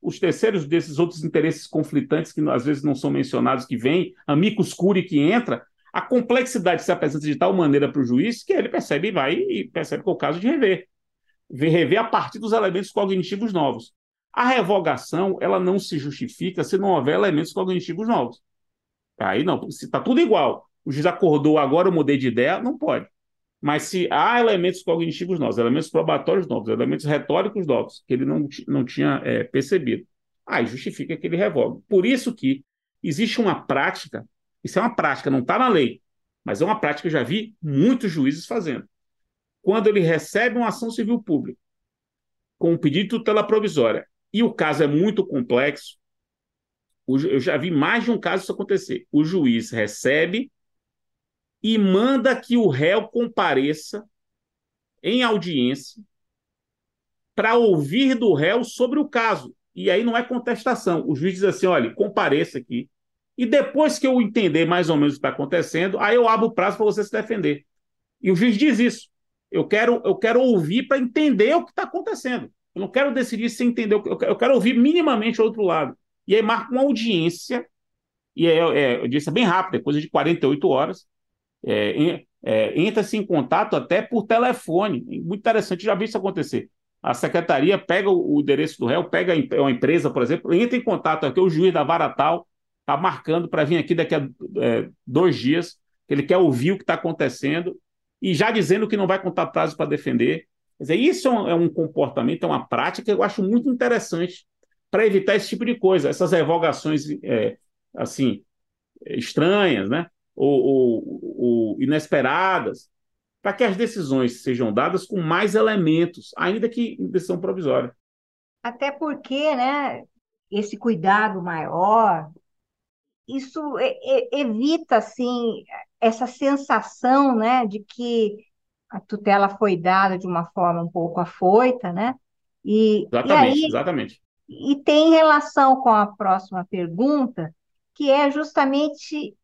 os terceiros desses outros interesses conflitantes, que às vezes não são mencionados, que vêm, amicus curi que entra, a complexidade se apresenta de tal maneira para o juiz que ele percebe e vai e percebe que é o caso de rever. Rever a partir dos elementos cognitivos novos. A revogação ela não se justifica se não houver elementos cognitivos novos. Aí não, se está tudo igual, o juiz acordou agora, eu mudei de ideia, não pode. Mas se há elementos cognitivos novos, elementos probatórios novos, elementos retóricos novos, que ele não, não tinha é, percebido, aí justifica que ele revogue. Por isso que existe uma prática, isso é uma prática, não está na lei, mas é uma prática que eu já vi muitos juízes fazendo. Quando ele recebe uma ação civil pública com um pedido de tutela provisória e o caso é muito complexo, eu já vi mais de um caso isso acontecer. O juiz recebe e manda que o réu compareça em audiência para ouvir do réu sobre o caso. E aí não é contestação. O juiz diz assim: olha, compareça aqui. E depois que eu entender mais ou menos o que está acontecendo, aí eu abro o prazo para você se defender. E o juiz diz isso. Eu quero, eu quero ouvir para entender o que está acontecendo. Eu não quero decidir sem entender. Eu quero ouvir minimamente o outro lado. E aí marca uma audiência, e é, é audiência bem rápida, coisa de 48 horas. É, é, Entra-se em contato até por telefone. Muito interessante, já vi isso acontecer. A secretaria pega o, endereço do réu, pega uma empresa, por exemplo, entra em contato aqui, o juiz da vara tal está marcando para vir aqui daqui a é, dois dias, que ele quer ouvir o que está acontecendo, e já dizendo que não vai contar prazo para defender. Quer dizer, isso é um, é um comportamento, é uma prática que eu acho muito interessante para evitar esse tipo de coisa, essas revogações é, assim estranhas, né? Ou, ou, ou inesperadas, para que as decisões sejam dadas com mais elementos, ainda que em decisão provisória. Até porque, né, esse cuidado maior, isso evita, assim, essa sensação, né, de que a tutela foi dada de uma forma um pouco afoita, né? E, exatamente, e aí, exatamente. E tem relação com a próxima pergunta, que é justamente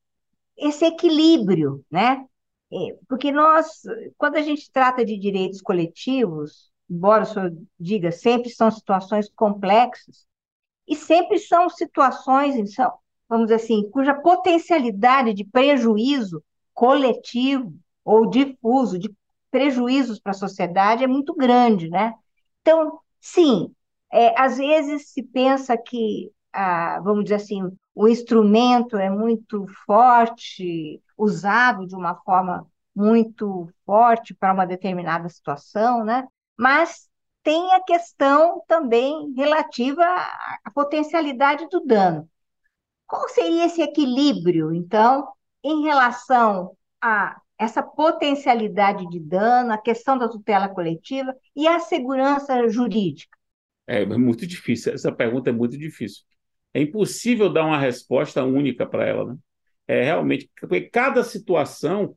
esse equilíbrio, né? É, porque nós, quando a gente trata de direitos coletivos, embora o senhor diga, sempre são situações complexas, e sempre são situações, vamos dizer assim, cuja potencialidade de prejuízo coletivo ou difuso, de prejuízos para a sociedade é muito grande, né? Então, sim, é, às vezes se pensa que, ah, vamos dizer assim, o instrumento é muito forte, usado de uma forma muito forte para uma determinada situação, né? Mas tem a questão também relativa à potencialidade do dano. Qual seria esse equilíbrio, então, em relação a essa potencialidade de dano, a questão da tutela coletiva e a segurança jurídica? É, é muito difícil. Essa pergunta é muito difícil. É impossível dar uma resposta única para ela, né? É realmente porque cada situação,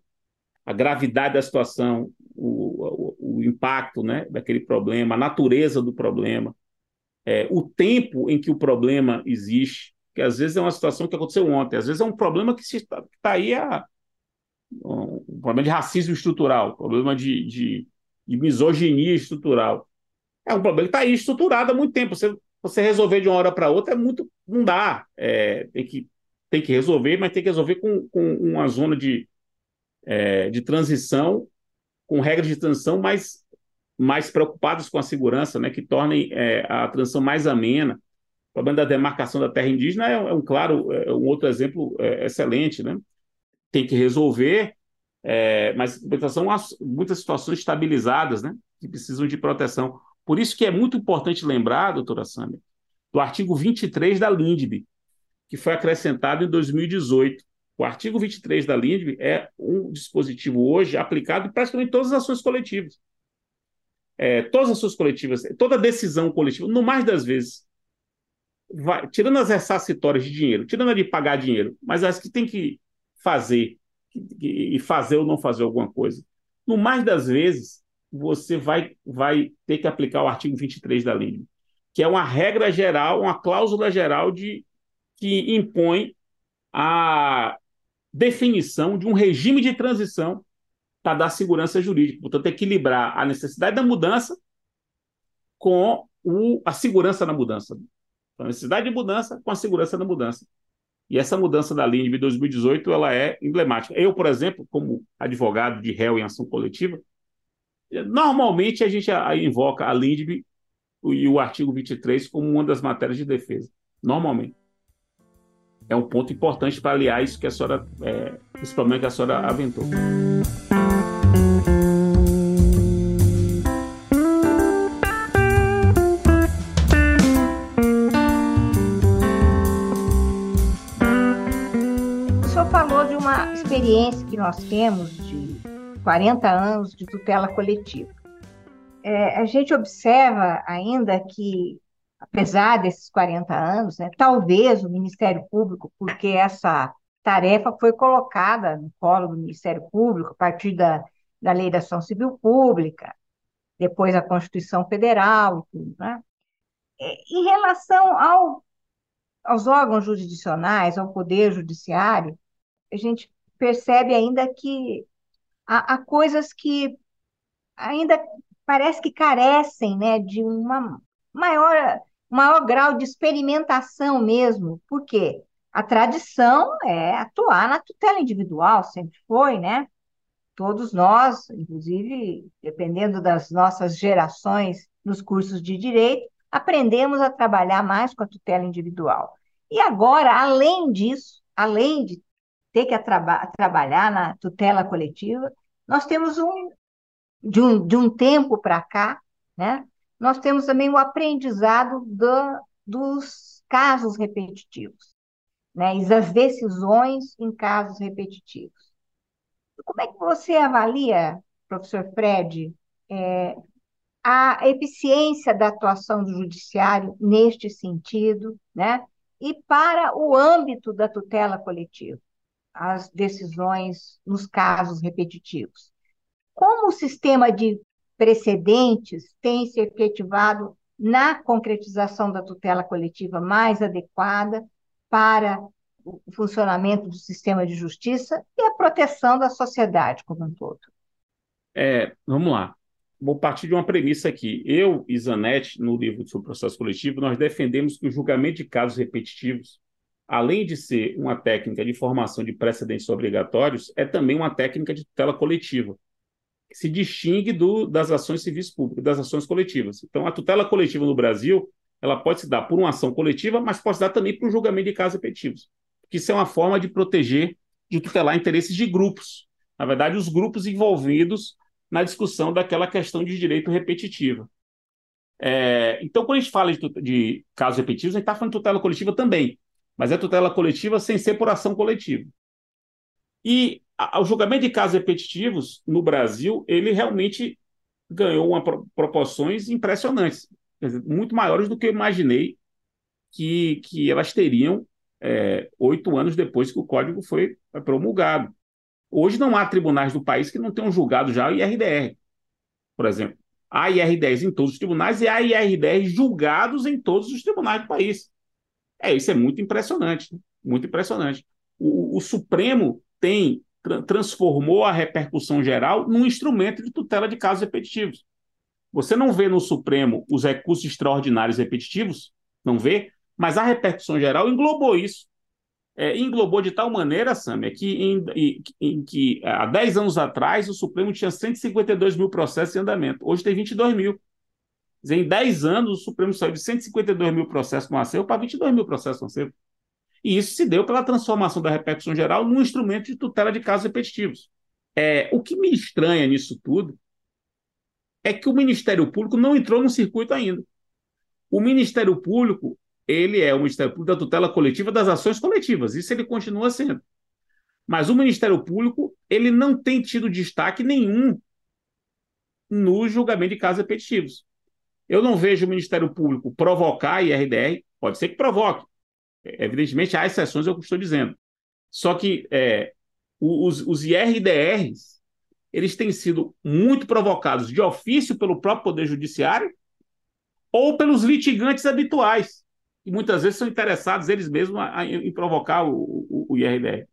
a gravidade da situação, o, o, o impacto, né, daquele problema, a natureza do problema, é, o tempo em que o problema existe, que às vezes é uma situação que aconteceu ontem, às vezes é um problema que está tá aí a um problema de racismo estrutural, problema de, de, de misoginia estrutural. É um problema que está aí estruturado há muito tempo. Você, você resolver de uma hora para outra é muito. Não dá. É, tem, que, tem que resolver, mas tem que resolver com, com uma zona de, é, de transição, com regras de transição mais, mais preocupadas com a segurança, né, que tornem é, a transição mais amena. O problema da demarcação da terra indígena é, é um claro, é um outro exemplo é, excelente, né? Tem que resolver, é, mas são muitas situações estabilizadas, né? Que precisam de proteção. Por isso que é muito importante lembrar, doutora Sâmia, do artigo 23 da LINDB, que foi acrescentado em 2018. O artigo 23 da LINDB é um dispositivo hoje aplicado em praticamente todas as ações coletivas. É, todas as ações coletivas, toda decisão coletiva, no mais das vezes, vai, tirando as ressarcitórias de dinheiro, tirando a de pagar dinheiro, mas as que tem que fazer e fazer ou não fazer alguma coisa, no mais das vezes, você vai, vai ter que aplicar o artigo 23 da lei, que é uma regra geral, uma cláusula geral de, que impõe a definição de um regime de transição para dar segurança jurídica. Portanto, equilibrar a necessidade da mudança com o, a segurança na mudança. Então, a necessidade de mudança com a segurança na mudança. E essa mudança da lei de 2018 ela é emblemática. Eu, por exemplo, como advogado de réu em ação coletiva, Normalmente a gente invoca a Lindbe e o artigo 23 como uma das matérias de defesa. Normalmente. É um ponto importante para aliar isso que a senhora, é, esse problema que a senhora aventou. O senhor falou de uma experiência que nós temos de 40 anos de tutela coletiva. É, a gente observa ainda que, apesar desses 40 anos, né, talvez o Ministério Público, porque essa tarefa foi colocada no colo do Ministério Público a partir da, da Lei da Ação Civil Pública, depois a Constituição Federal tudo, né? É, em relação ao, aos órgãos jurisdicionais, ao Poder Judiciário, a gente percebe ainda que há, há coisas que ainda parece que carecem né, de uma maior, maior grau de experimentação mesmo. Por quê? A tradição é atuar na tutela individual, sempre foi, né? Todos nós, inclusive, dependendo das nossas gerações nos cursos de direito, aprendemos a trabalhar mais com a tutela individual. E agora, além disso, além de ter que traba trabalhar na tutela coletiva, nós temos um de um, de um tempo para cá, né? Nós temos também o aprendizado do, dos casos repetitivos, né? E das decisões em casos repetitivos. Como é que você avalia, professor Fred, é, a eficiência da atuação do judiciário neste sentido, né? E para o âmbito da tutela coletiva, as decisões nos casos repetitivos. Como o sistema de precedentes tem se efetivado na concretização da tutela coletiva mais adequada para o funcionamento do sistema de justiça e a proteção da sociedade como um todo? É, vamos lá vou partir de uma premissa aqui. Eu e Zanetti, no livro sobre processo coletivo, nós defendemos que o julgamento de casos repetitivos, além de ser uma técnica de formação de precedentes obrigatórios, é também uma técnica de tutela coletiva, que se distingue do, das ações civis públicas, das ações coletivas. Então, a tutela coletiva no Brasil, ela pode se dar por uma ação coletiva, mas pode se dar também por um julgamento de casos repetitivos, que isso é uma forma de proteger, de tutelar interesses de grupos. Na verdade, os grupos envolvidos na discussão daquela questão de direito repetitivo. É, então, quando a gente fala de, de casos repetitivos, a gente está falando de tutela coletiva também, mas é tutela coletiva sem ser por ação coletiva. E a, o julgamento de casos repetitivos no Brasil, ele realmente ganhou uma, proporções impressionantes, muito maiores do que eu imaginei que, que elas teriam é, oito anos depois que o código foi promulgado. Hoje não há tribunais do país que não tenham julgado já o IRDR, por exemplo. Há IR10 em todos os tribunais e há IR10 julgados em todos os tribunais do país. É, isso é muito impressionante, né? muito impressionante. O, o Supremo tem transformou a repercussão geral num instrumento de tutela de casos repetitivos. Você não vê no Supremo os recursos extraordinários repetitivos, não vê, mas a repercussão geral englobou isso é, englobou de tal maneira, Sam, é que em, em, em, que há 10 anos atrás o Supremo tinha 152 mil processos em andamento, hoje tem 22 mil. Em 10 anos o Supremo saiu de 152 mil processos com acervo para 22 mil processos com acervo. E isso se deu pela transformação da repercussão geral num instrumento de tutela de casos repetitivos. É, o que me estranha nisso tudo é que o Ministério Público não entrou no circuito ainda. O Ministério Público ele é o Ministério Público da tutela coletiva das ações coletivas. Isso ele continua sendo. Mas o Ministério Público ele não tem tido destaque nenhum no julgamento de casos repetitivos. Eu não vejo o Ministério Público provocar IRDR, pode ser que provoque. Evidentemente, há exceções, eu estou dizendo. Só que é, os, os IRDRs, eles têm sido muito provocados de ofício pelo próprio Poder Judiciário ou pelos litigantes habituais e muitas vezes são interessados eles mesmos a, a, em provocar o, o, o, IRDR.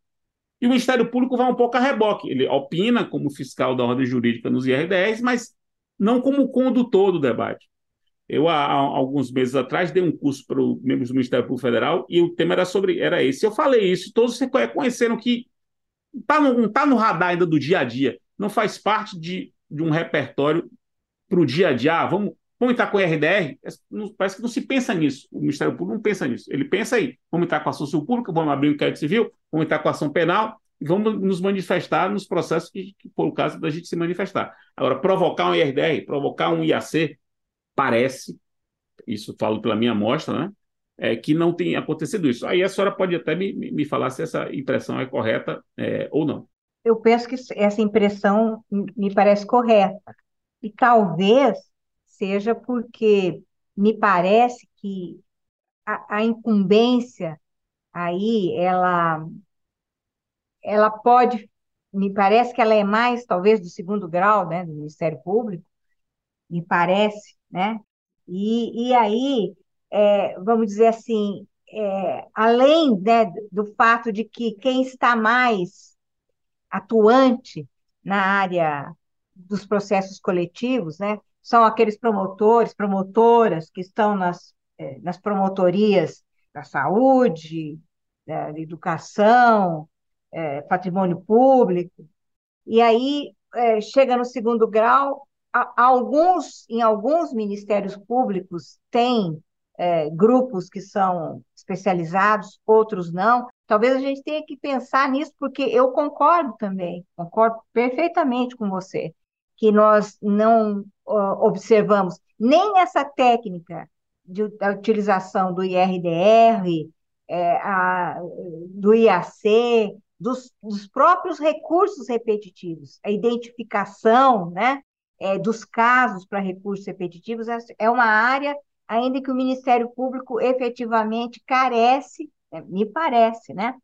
E o Ministério Público vai um pouco a reboque. Ele opina como fiscal da ordem jurídica nos IRDRs, mas não como condutor do debate. Eu, há, há alguns meses atrás, dei um curso para os membros do Ministério Público Federal e o tema era sobre era esse. Eu falei isso, todos reconheceram que tá no, não está no radar ainda do dia a dia, não faz parte de, de um repertório para o dia a dia. Ah, vamos, Vamos entrar com o RDR? Parece que não se pensa nisso. O Ministério Público não pensa nisso. Ele pensa aí. Vamos entrar com a ação civil pública, vamos abrir um inquérito civil, vamos entrar com a ação penal vamos nos manifestar nos processos que, que for o caso da gente se manifestar. Agora, provocar um IRDR, provocar um IAC, parece, isso falo pela minha amostra, né? É, que não tem acontecido isso. Aí a senhora pode até me, me falar se essa impressão é correta é, ou não. eu penso que essa impressão me parece correta. E talvez seja porque me parece que a, a incumbência aí, ela, ela pode, me parece que ela é mais, talvez, do segundo grau, né, do Ministério Público, me parece, né? E, e aí, é, vamos dizer assim, é, além né, do fato de que quem está mais atuante na área dos processos coletivos, né, são aqueles promotores, promotoras que estão nas, é, nas promotorias da saúde, da educação, é, patrimônio público, e aí é, chega no segundo grau, alguns, em alguns ministérios públicos tem é, grupos que são especializados, outros não. Talvez a gente tenha que pensar nisso, porque eu concordo também, concordo perfeitamente com você, que nós não uh, observamos nem essa técnica de, da utilização do IRDR, é, a, do IAC, dos, dos, próprios recursos repetitivos, a identificação né, é, dos casos para recursos repetitivos é uma área ainda que o Ministério Público efetivamente carece, né, me parece, né,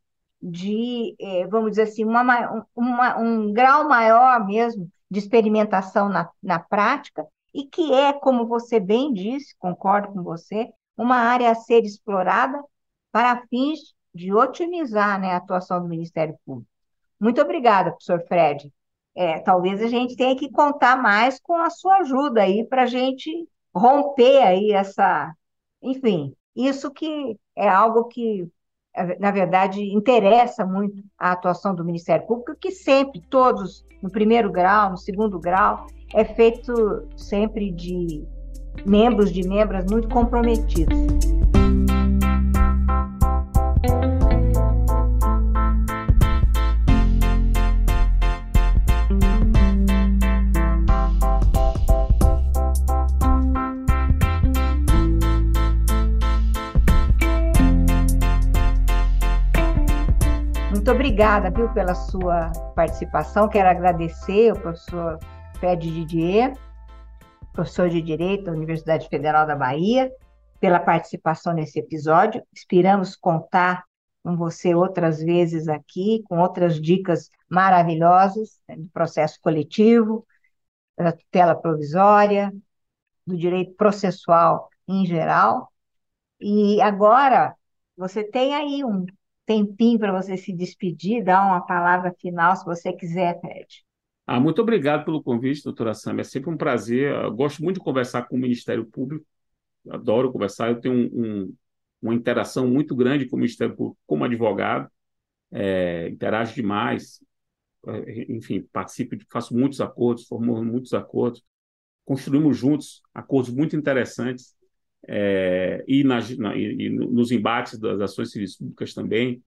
de, é, vamos dizer assim, uma, uma, um grau maior mesmo de experimentação na, na prática, e que é, como você bem disse, concordo com você, uma área a ser explorada para fins de otimizar né, a atuação do Ministério Público. Muito obrigada, professor Fred. É, talvez a gente tenha que contar mais com a sua ajuda aí para a gente romper aí essa, enfim, isso que é algo que, na verdade, interessa muito a atuação do Ministério Público, que sempre, todos, no primeiro grau, no segundo grau, é feito sempre de membros, de membros muito comprometidos. Obrigada, viu, pela sua participação. Quero agradecer ao professor Fred Didier, professor de Direito da Universidade Federal da Bahia, pela participação nesse episódio. Esperamos contar com você outras vezes aqui, com outras dicas maravilhosas né, do processo coletivo, da tutela provisória, do direito processual em geral. E agora você tem aí um tempinho para você se despedir, dar uma palavra final, se você quiser, Fred. Ah, muito obrigado pelo convite, doutora Sam. É sempre um prazer. Eu gosto muito de conversar com o Ministério Público. Adoro conversar. Eu tenho um, um, uma interação muito grande com o Ministério Público como advogado. É, interajo demais. É, enfim, participo, faço muitos acordos, formamos muitos acordos. Construímos juntos acordos muito interessantes é, e, na, e, nos embates das ações civis públicas também,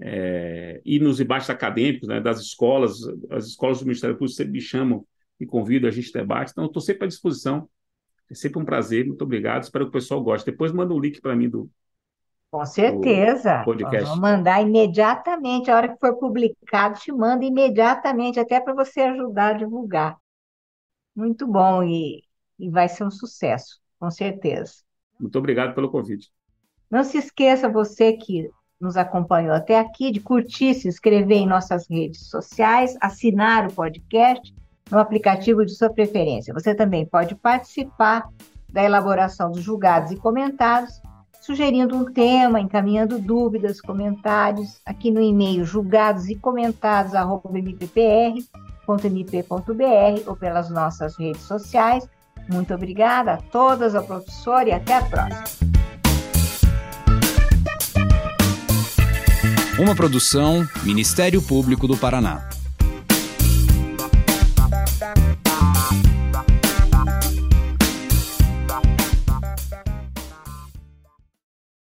é, e nos embates acadêmicos né, das escolas, as escolas do Ministério Público sempre me chamam e convidam, a gente debate, então estou sempre à disposição, é sempre um prazer, muito obrigado, espero que o pessoal goste. Depois manda um link para mim do, com certeza. Podcast. Vamos mandar imediatamente. A hora que for publicado, te manda imediatamente, até para você ajudar a divulgar. Muito bom e, e vai ser um sucesso, com certeza. Muito obrigado pelo convite. Não se esqueça, você que nos acompanhou até aqui, de curtir, se inscrever em nossas redes sociais, assinar o podcast no aplicativo de sua preferência. Você também pode participar da elaboração dos julgados e comentários, sugerindo um tema, encaminhando dúvidas, comentários aqui no e-mail julgados e comentados@mppr.mp.br ou pelas nossas redes sociais muito obrigada a todas, ao professor e até a próxima. Uma produção Ministério Público do Paraná.